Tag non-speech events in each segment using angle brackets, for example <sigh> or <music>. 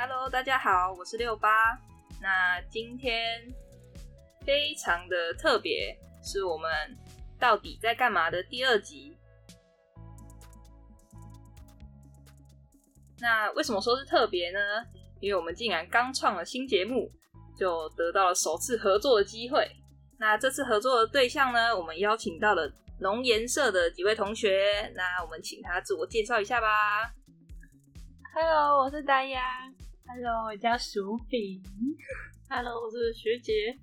Hello，大家好，我是六八。那今天非常的特别，是我们到底在干嘛的第二集。那为什么说是特别呢？因为我们竟然刚创了新节目，就得到了首次合作的机会。那这次合作的对象呢，我们邀请到了农研社的几位同学。那我们请他自我介绍一下吧。Hello，我是大丫。Hello，我叫薯饼。Hello，我是学姐。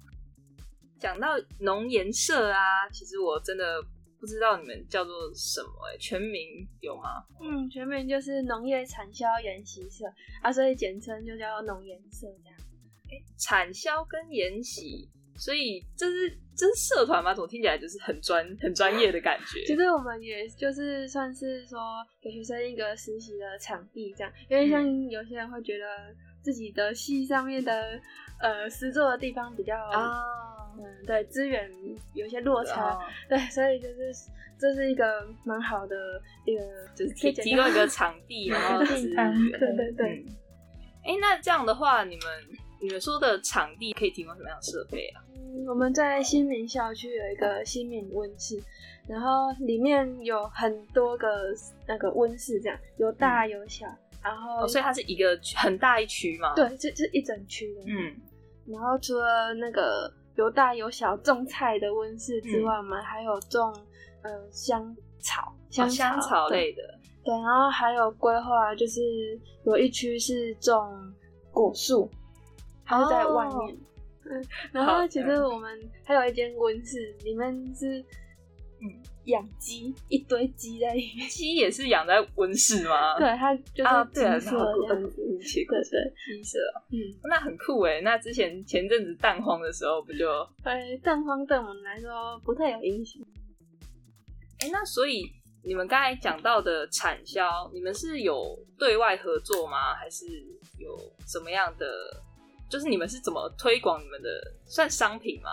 讲到农研社啊，其实我真的不知道你们叫做什么、欸，全名有吗？嗯，全名就是农业产销研习社啊，所以简称就叫农研社这样。产销跟研习，所以这是这是社团吗？怎么听起来就是很专很专业的感觉？其实我们也就是算是说给学生一个实习的场地这样，因为像有些人会觉得自己的系上面的呃实作的地方比较啊，嗯对资源有些落差，哦对，所以就是这是一个蛮好的一个就是提提供一个场地，<laughs> 然后资源。对对对。嗯哎、那这样的话，你们你们说的场地可以提供什么样的设备啊？嗯，我们在新民校区有一个新民温室，然后里面有很多个那个温室，这样有大有小，然后、哦，所以它是一个很大一区嘛？，对，这这一整区的，嗯，然后除了那个有大有小种菜的温室之外，我们还有种呃香草、香香哦香草类的，对，然后还有规划就是有一区是种果树，它是在外面。<laughs> 嗯，然好后其实我们还有一间温室，里面是嗯养鸡，一堆鸡在里面。鸡也是养在温室吗？<laughs> 对，它就是啊，对啊，鸡舍这样子。嗯，切对对，鸡舍哦，嗯，那很酷哎。那之前前阵子蛋荒的时候，不就对，蛋荒对我们来说不太有影响。哎、那所以你们刚才讲到的产销，你们是有对外合作吗？还是有什么样的？就是你们是怎么推广你们的算商品吗？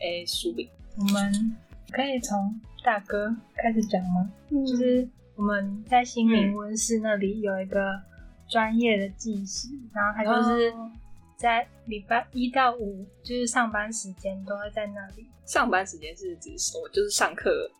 哎、薯饼我们可以从大哥开始讲吗？嗯就是我们在新民温室那里有一个专业的技师，然后他就是哦在礼拜一到五，就是上班时间都会在那里。上班时间是指我就是上课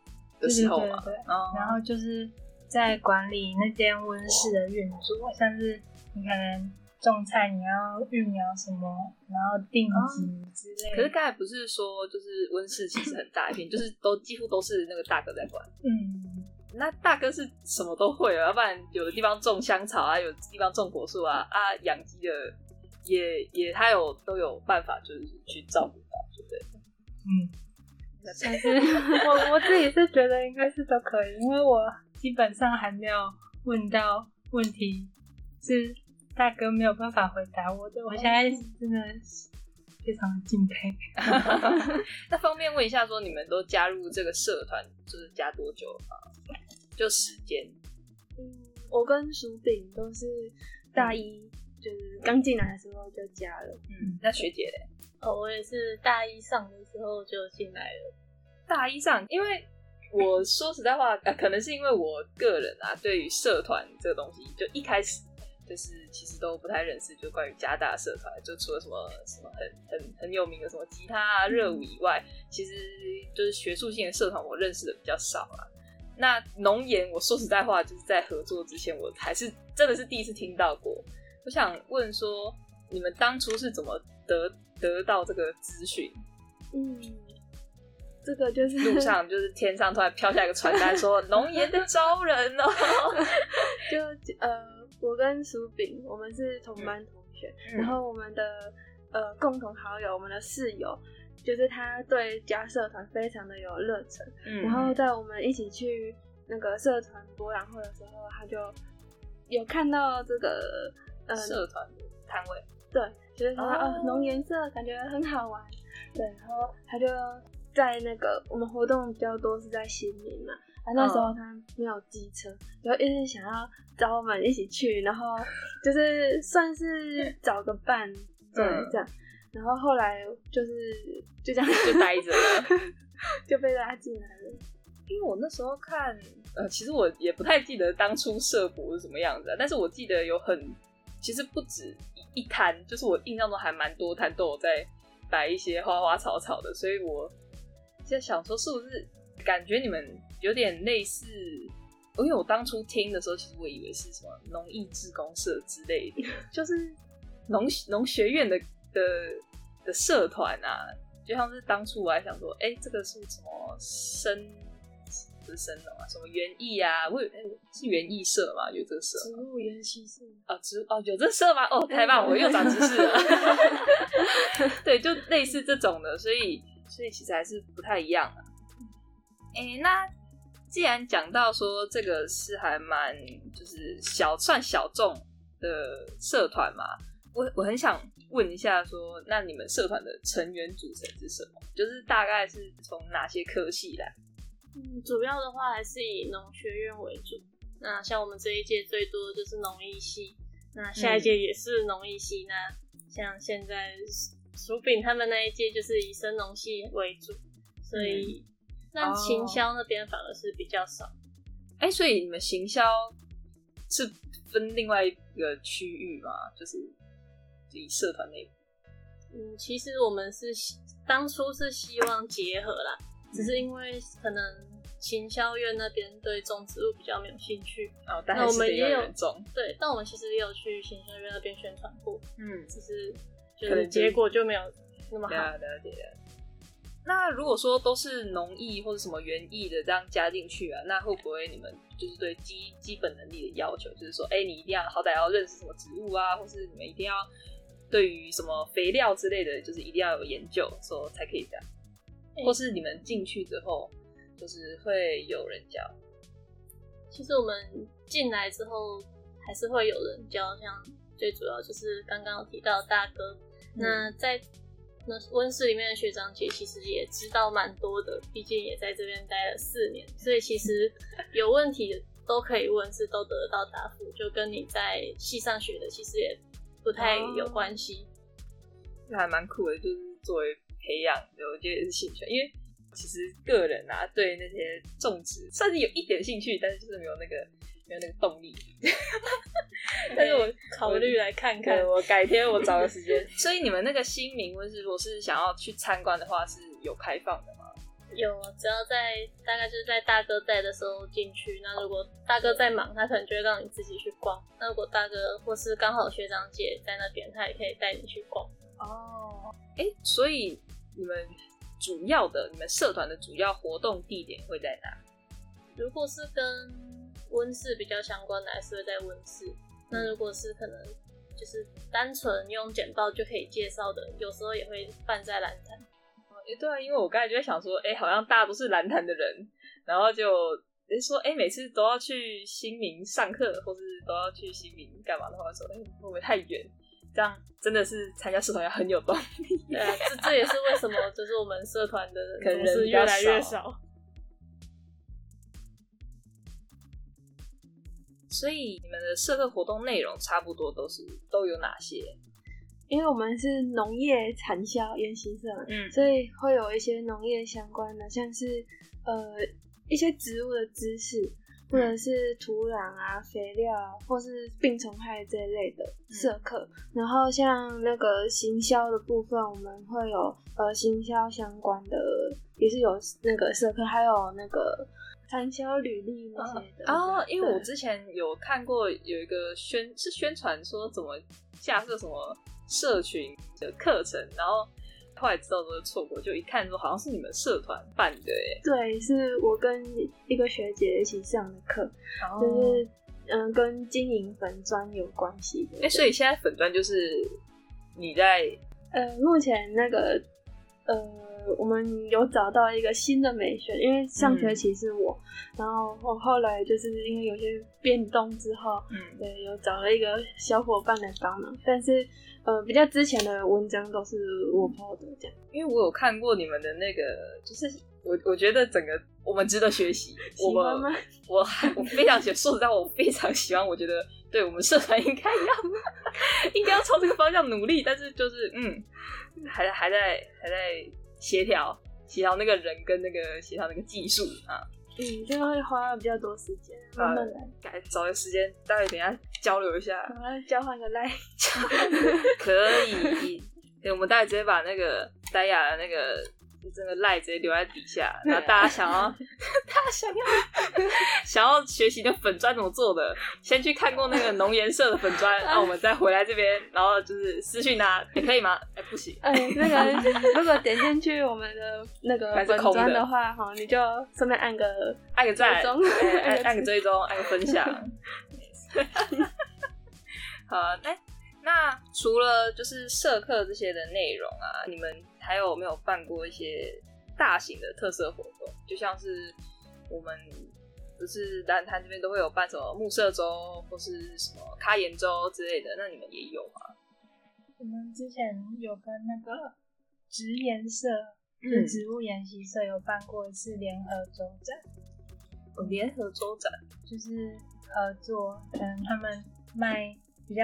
的时候嘛？对对对哦然后就是在管理那间温室的运作，像是你可能种菜，你要育苗什么，然后定植之类的。可是刚才不是说，就是温室其实很大一片，就是都几乎都是那个大哥在管。嗯，那大哥是什么都会啊，要不然有的地方种香草啊，有的地方种果树啊，啊养鸡的也也他有都有办法，就是去照顾到，对不对？嗯，但是我我自己是觉得应该是都可以，因为我基本上还没有问到问题是大哥没有办法回答我的，我现在真的是非常的敬佩。<laughs> 那方便问一下，说你们都加入这个社团，就是加多久了吗？就时间？嗯，我跟薯饼都是大一，就是刚进来的时候就加了。嗯，那学姐嘞？哦，我也是大一上的时候就进来了。大一上，因为我说实在话，呃，可能是因为我个人啊，对于社团这个东西，就一开始就是其实都不太认识，就关于加大社团，就除了什么什么很很很有名的什么吉他啊、热舞以外，其实就是学术性的社团，我认识的比较少啦。那农研，我说实在话，就是在合作之前，我还是真的是第一次听到过。我想问说，你们当初是怎么得得到这个资讯？嗯，这个就是路上就是天上突然飘下一个传单，说 <laughs> 农研在招人哦。<laughs> 就呃，我跟薯饼，我们是同班同学，嗯然后我们的呃共同好友，我们的室友，就是他对加社团非常的有热忱，嗯。然后在我们一起去那个社团博览会的时候，他就有看到这个呃社团的摊位，对，就是说哦。浓颜色感觉很好玩，对，然后他就在那个我们活动比较多是在新民嘛，啊那时候嗯他没有机车，然后一直想要找我们一起去，然后就是算是找个伴，对，嗯这样，然后后来就是就这样就待着了。<laughs> 就被拉进来了，因为我那时候看，呃，其实我也不太记得当初社博是什么样子、啊，但是我记得有很其实不止一一摊，就是我印象中还蛮多摊都有在摆一些花花草草的，所以我在想说，是不是感觉你们有点类似？因为我当初听的时候，其实我以为是什么农艺志工社之类的，<laughs> 就是农农学院的的的社团啊，就像是当初我还想说，哎、这个是什么生不是生农啊，什么园艺啊，我有哎是园艺社嘛，有这个社植物园习社，啊，植哦有这社吗？哦，太棒，我又长知识了。<laughs> 对，就类似这种的，所以所以其实还是不太一样的。哎、那既然讲到说这个是还蛮就是小算小众的社团嘛，我我很想问一下说，那你们社团的成员组成是什么？就是大概是从哪些科系来？嗯，主要的话还是以农学院为主。那像我们这一届最多的就是农艺系，那下一届也是农艺系。那像现在薯饼他们那一届就是以生农系为主，所以那哦行销那边反而是比较少。哎、所以你们行销是分另外一个区域吗？就是以社团内部嗯，其实我们是希当初是希望结合啦，只是因为可能行销院那边对种植物比较没有兴趣，哦，但是我们也有种。对，但我们其实也有去行销院那边宣传过，嗯，只是就可能就是结果就没有那么好。了解了解。那如果说都是农艺或者什么园艺的这样加进去啊，那会不会你们就是对基基本能力的要求，就是说，哎、你一定要好歹要认识什么植物啊，或是你们一定要对于什么肥料之类的，就是一定要有研究，说才可以这样，哎或是你们进去之后，就是会有人教。其实我们进来之后还是会有人教，像最主要就是刚刚有提到大哥，那在那温室里面的学长姐其实也知道蛮多的，毕竟也在这边待了四年，所以其实有问题的都可以问，是都得得到答复，就跟你在系上学的其实也不太有关系。就还蛮酷的，就是作为培养的，我觉得也是兴趣。因为其实个人啊，对那些种植算是有一点兴趣，但是就是没有那个没有那个动力。<laughs> 但是我考虑来看看，我改天我找个时间。<laughs> 所以你们那个新民温是，如果是想要去参观的话，是有开放的吗？有，只要在大概就是在大哥在的时候进去。那如果大哥在忙，他可能就会让你自己去逛。那如果大哥或是刚好学长姐在那边，他也可以带你去逛。哦，哎，所以你们主要的你们社团的主要活动地点会在哪？如果是跟温室比较相关的，还是会在温室。那如果是可能就是单纯用简报就可以介绍的，有时候也会办在蓝潭。诶，对啊，因为我刚才就在想说，哎，好像大家都是蓝坛的人，然后就诶说，哎，每次都要去新民上课，或是都要去新民干嘛的话，说，哎，会不会太远？这样真的是参加社团要很有动力。对啊，这这也是为什么就是我们社团的可能人总是越来越少所以你们的社课活动内容差不多都是都有哪些？因为我们是农业产销研习社嘛，嗯所以会有一些农业相关的，像是呃一些植物的知识，或者是土壤啊、肥料啊，或是病虫害这一类的社课。然后像那个行销的部分，我们会有呃行销相关的，也是有那个社课，还有那个产销履历那些的。哦，因为我之前有看过有一个宣是宣传说怎么架设什么社群的课程，然后后来知道都是错过，就一看说好像是你们社团办的哎，对，是我跟一个学姐一起上的课，就就是嗯、跟经营粉砖有关系的。哎，所以现在粉砖就是你在呃，目前那个呃，我们有找到一个新的美学，因为上学期是我，然后我后来就是因为有些变动之后，嗯对，有找了一个小伙伴来帮忙，但是呃，比较之前的文章都是我 PO 的这样。因为我有看过你们的那个，就是我我觉得整个我们值得学习，我们我我非常喜欢，说实在，我非常喜欢，我觉得对我们社团应该要 <laughs> 应该要朝这个方向努力，但是就是嗯，还还在还在协调协调那个人跟那个协调那个技术啊。嗯，这个会花比较多时间，慢慢来，改找个时间，待会等一下交流一下，我们交换个赖。<laughs> 可以。对，我们待会直接把那个戴雅的那个这个赖直接留在底下，然后大家想要，<laughs> 大家想要 <laughs> 想要学习的粉砖怎么做的，先去看过那个浓颜色的粉砖，然后我们再回来这边，然后就是私讯他，也可以吗？哎，不行，哎，那个 <laughs> 如果点进去我们的那个粉砖的话，哈，你就顺便按个按个赞，追按按个追踪，按个分享。好，哎。那除了就是社课这些的内容啊，你们还有没有办过一些大型的特色活动？就像是我们不是蓝潭这边都会有办什么木社周或是什么开研周之类的，那你们也有吗？我们之前有跟那个植研社，就植物研习社有办过一次联合周展。联合周展就是合作，可能他们卖比较。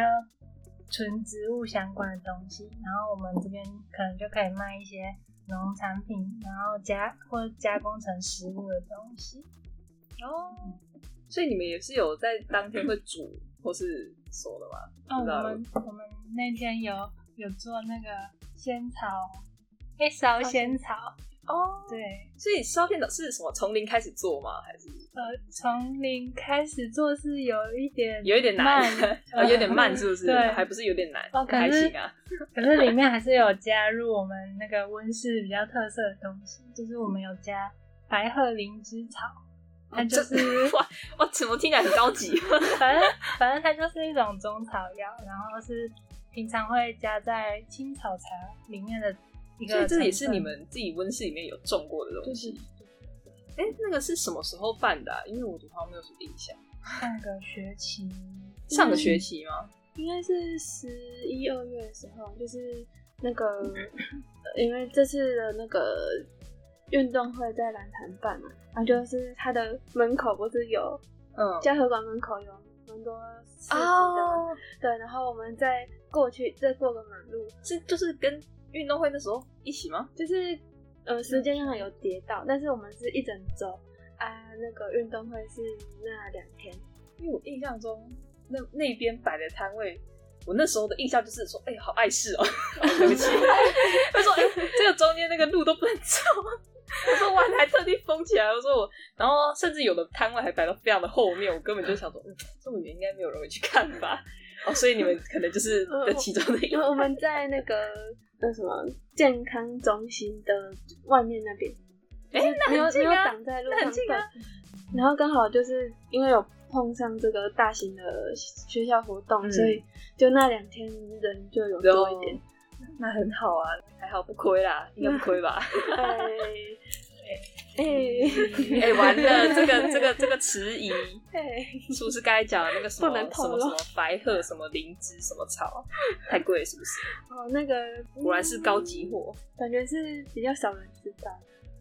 纯植物相关的东西，然后我们这边可能就可以卖一些农产品，然后加或加工成食物的东西。哦，所以你们也是有在当天会煮或是说的吗？<clears throat> 哦，我们我们那天有有做那个仙草，会烧仙草。哦，对，所以烧片的是什么？从零开始做吗？还是呃，从零开始做是有一点有一点难，呃，<laughs> 有点慢，是不是？对，还不是有点难？哦，还行啊。<laughs> 可是里面还是有加入我们那个温室比较特色的东西，就是我们有加白鹤灵芝草，它就是哇哇，怎么听起来很高级？<laughs> 反正反正它就是一种中草药，然后是平常会加在青草茶里面的。所以这也是你们自己温室里面有种过的东西。哎，那个是什么时候办的？因为我好像没有什么印象。上个学期，<laughs> 上个学期吗？应该是十一二月的时候，就是那个，因为这次的那个运动会在蓝潭办嘛，然后就是它的门口不是有，嗯，嘉禾馆门口有蛮多设计的，对，然后我们再过去，再过个马路，是就是跟。运动会的时候一起吗？就是呃，时间上有跌到，但是我们是一整周啊。那个运动会是那两天，因为我印象中那那边摆的摊位，我那时候的印象就是说，哎，好碍事哦。<laughs> 对不起，他说，哎，这个中间那个路都不能走。我说，我还特地封起来。我说我，然后甚至有的摊位还摆到非常的后面，我根本就想说，嗯，这么远应该没有人会去看吧。哦，所以你们可能就是在其中的一个。<laughs> 我们在那个。那什么健康中心的外面那边，哎，没有没有挡在路上，然后刚好就是因为有碰上这个大型的学校活动，所以就那两天人就有多一点，那很好啊，还好不亏啦，应该不亏吧？<laughs> 哎哎哎，完了，这个这个这个迟疑，是不是刚才讲的那个什么什么什么白鹤什么灵芝什么草太贵是不是？哦，那个果然是高级货，感觉是比较少人知道。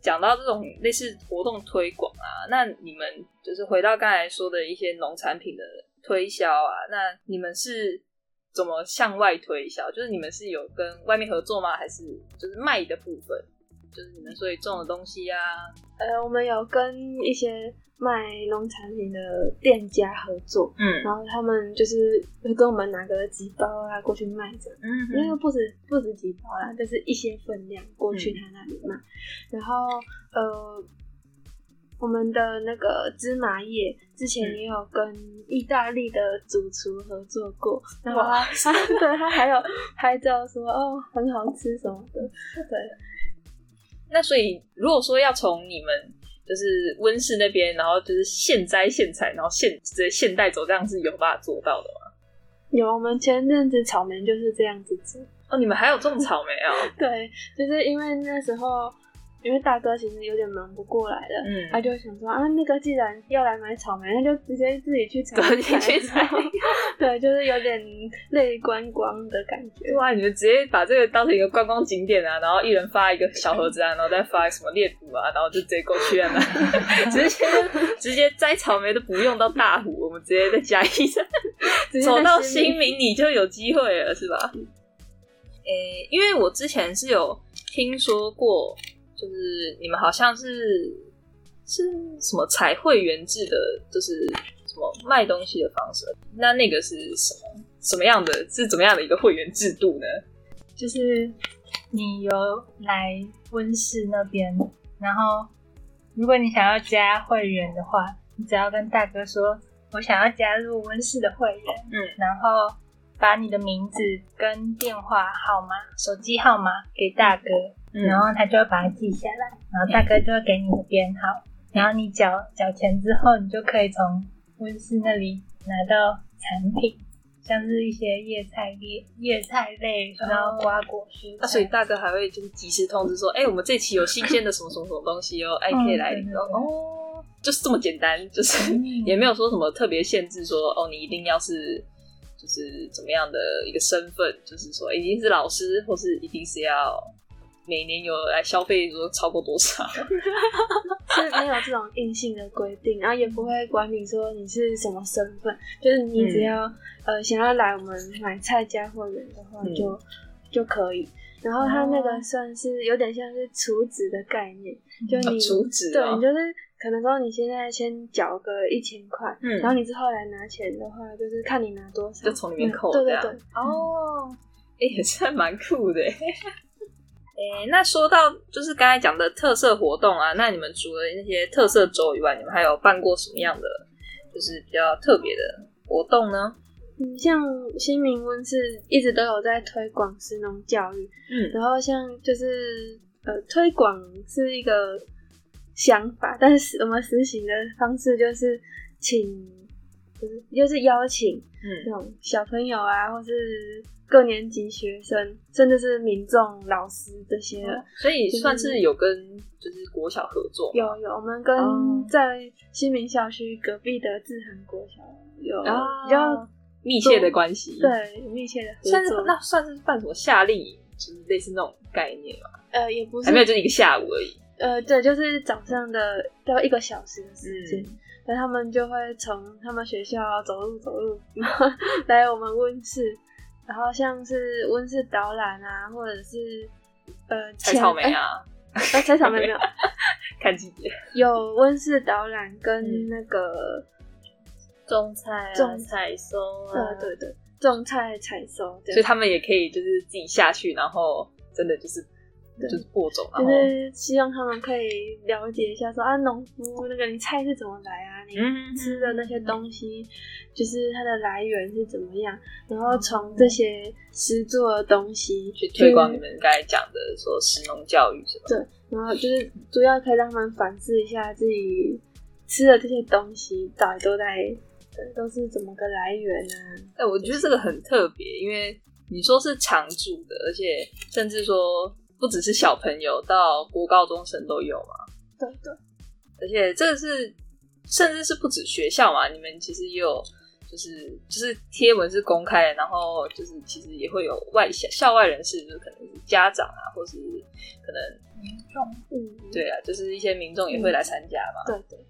讲到这种类似活动推广啊，那你们就是回到刚才说的一些农产品的推销啊，那你们是怎么向外推销？就是你们是有跟外面合作吗？还是就是卖的部分？就是你们所以种的东西啊，呃，我们有跟一些卖农产品的店家合作，嗯，然后他们就是会跟我们拿个几包啊过去卖着，嗯，因为不止不止几包啦，就是一些分量过去他那里卖，然后呃，我们的那个芝麻叶之前也有跟意大利的主厨合作过，然后他 <laughs> 对他还有拍照说哦很好吃什么的，对。那所以，如果说要从你们就是温室那边，然后就是现摘现采，然后现直接现带走，这样是有办法做到的吗？有，我们前阵子草莓就是这样子做。哦，你们还有种草莓啊？<laughs> 对，就是因为那时候。因为大哥其实有点忙不过来了，嗯，他就想说啊，那个既然要来买草莓，那就直接自己去采，自己去采，<laughs> 对，就是有点累观光的感觉。哇，你们直接把这个当成一个观光景点啊，然后一人发一个小盒子啊，然后再发什么猎捕啊，然后就直接过去啊，<laughs> 直接直接摘草莓都不用到大湖，我们直接在嘉义站走到新民，你就有机会了，是吧？诶，因为我之前是有听说过。就是你们好像是是什么采会员制的，就是什么卖东西的方式。那那个是什么什么样的？是怎么样的一个会员制度呢？就是你有来温室那边，然后如果你想要加会员的话，你只要跟大哥说，我想要加入温室的会员，嗯，然后把你的名字跟电话号码、手机号码给大哥，嗯。然后他就会把它记下来，然后大哥就会给你的编号，然后你缴缴钱之后，你就可以从温室那里拿到产品，像是一些叶菜叶叶菜类，然后瓜果蔬那、菜。所以大哥还会就是及时通知说，哎、我们这期有新鲜的什么什么什么东西哦，哎、可以来领哦。就是这么简单，就是、嗯。也没有说什么特别限制说，哦，你一定要是就是怎么样的一个身份，就是说一定是老师，或是一定是要每年有来消费说超过多少。<laughs> 是没有这种硬性的规定，然后也不会管你说你是什么身份，就是你只要、呃想要来我们买菜加会员的话嗯。就、就可以。然后它那哦个算是有点像是储值的概念，就你储值对，哦。你就是可能说你现在先缴个一千块，嗯。然后你之后来拿钱的话，就是看你拿多少，就从里面嗯扣对对对，哦，哎、也是还蛮酷的。哎、那说到就是刚才讲的特色活动啊，那你们除了那些特色周以外，你们还有办过什么样的就是比较特别的活动呢？嗯，像新民温室一直都有在推广食农教育，嗯然后像就是呃推广是一个想法，但是我们实行的方式就是请，就是就是邀请那嗯种小朋友啊，或是各年级学生，甚至是民众、老师这些的。所以算是有跟就是国小合作有有，我们跟哦在新民校区隔壁的志恒国小有啊比较密切的关系，，对密切的合算是作。那算是办什么夏令营，就是类似那种概念嘛，呃也不是还没有，就是一个下午而已。呃对，就是早上的大概一个小时的时间。嗯那他们就会从他们学校走路走路，然后来我们温室，然后像是温室导览啊，或者是呃采草莓啊，采草莓没有，<laughs> 看季节。有温室导览嗯跟那个、种菜啊，种采收啊，呃对对种菜采收，所以他们也可以就是自己下去，然后真的就是对就是播种，然就是希望他们可以了解一下说啊农夫那个你菜是怎么来啊，你嗯吃的那些东西，就是它的来源是怎么样，然后从这些实做的东西去推广你们刚才讲的说食农教育是吧？对，然后就是主要可以让他们反思一下自己吃的这些东西到底都在，都是怎么个来源啊？哎、我觉得这个很特别，因为你说是常驻的，而且甚至说不只是小朋友，到国高中生都有嘛。对对，而且这个是甚至是不止学校嘛，你们其实也有就是就是贴文是公开的，然后就是其实也会有外校校外人士，就是可能是家长啊，或是可能民众嗯，对啊，就是一些民众也会来参加嘛。对对。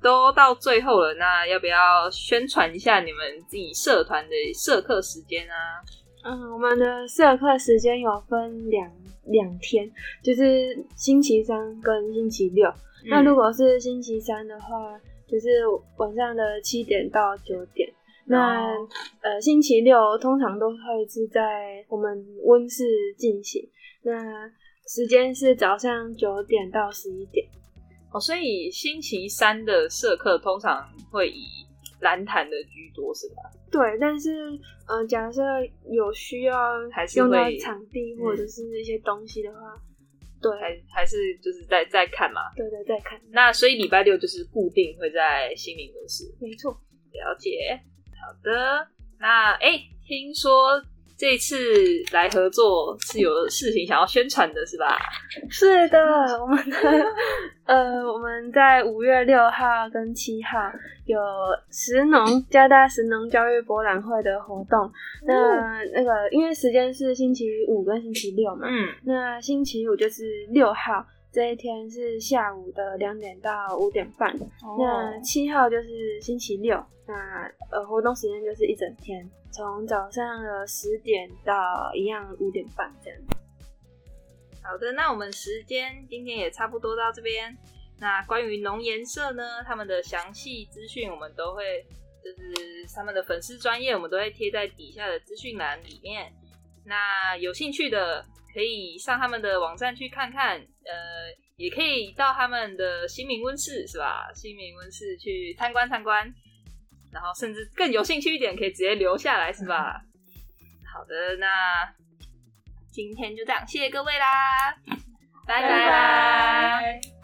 都到最后了，那要不要宣传一下你们自己社团的社课时间啊？嗯，我们的社课时间有分两两天，就是星期三跟星期六。那如果是星期三的话，就是晚上的七点到九点。那、哦呃，星期六通常都会是在我们温室进行，那时间是早上九点到十一点。哦，所以星期三的社课通常会以蓝坛的居多，是吧？对，但是呃，假设有需要还是用到会场地嗯或者是一些东西的话，对还还是就是在在看嘛？对对，在看，那所以礼拜六就是固定会在新民文市没错。了解。好的，那哎、诶听说这次来合作是有事情想要宣传的，是吧？是的，我们的呃，我们在五月六号跟七号有石农加大石农教育博览会的活动。那那个因为时间是星期五跟星期六嘛，嗯，那星期五就是六号这一天是下午的两点到五点半。那七号就是星期六，那呃活动时间就是一整天，从早上的十点到一样五点半这样。好的，那我们时间今天也差不多到这边。那关于农研社呢，他们的详细资讯我们都会，就是他们的粉丝专业，我们都会贴在底下的资讯栏里面。那有兴趣的可以上他们的网站去看看，呃，也可以到他们的新民温室是吧？新民温室去参观参观，然后甚至更有兴趣一点，可以直接留下来是吧？<laughs> 好的，那今天就这样，谢谢各位啦，拜拜。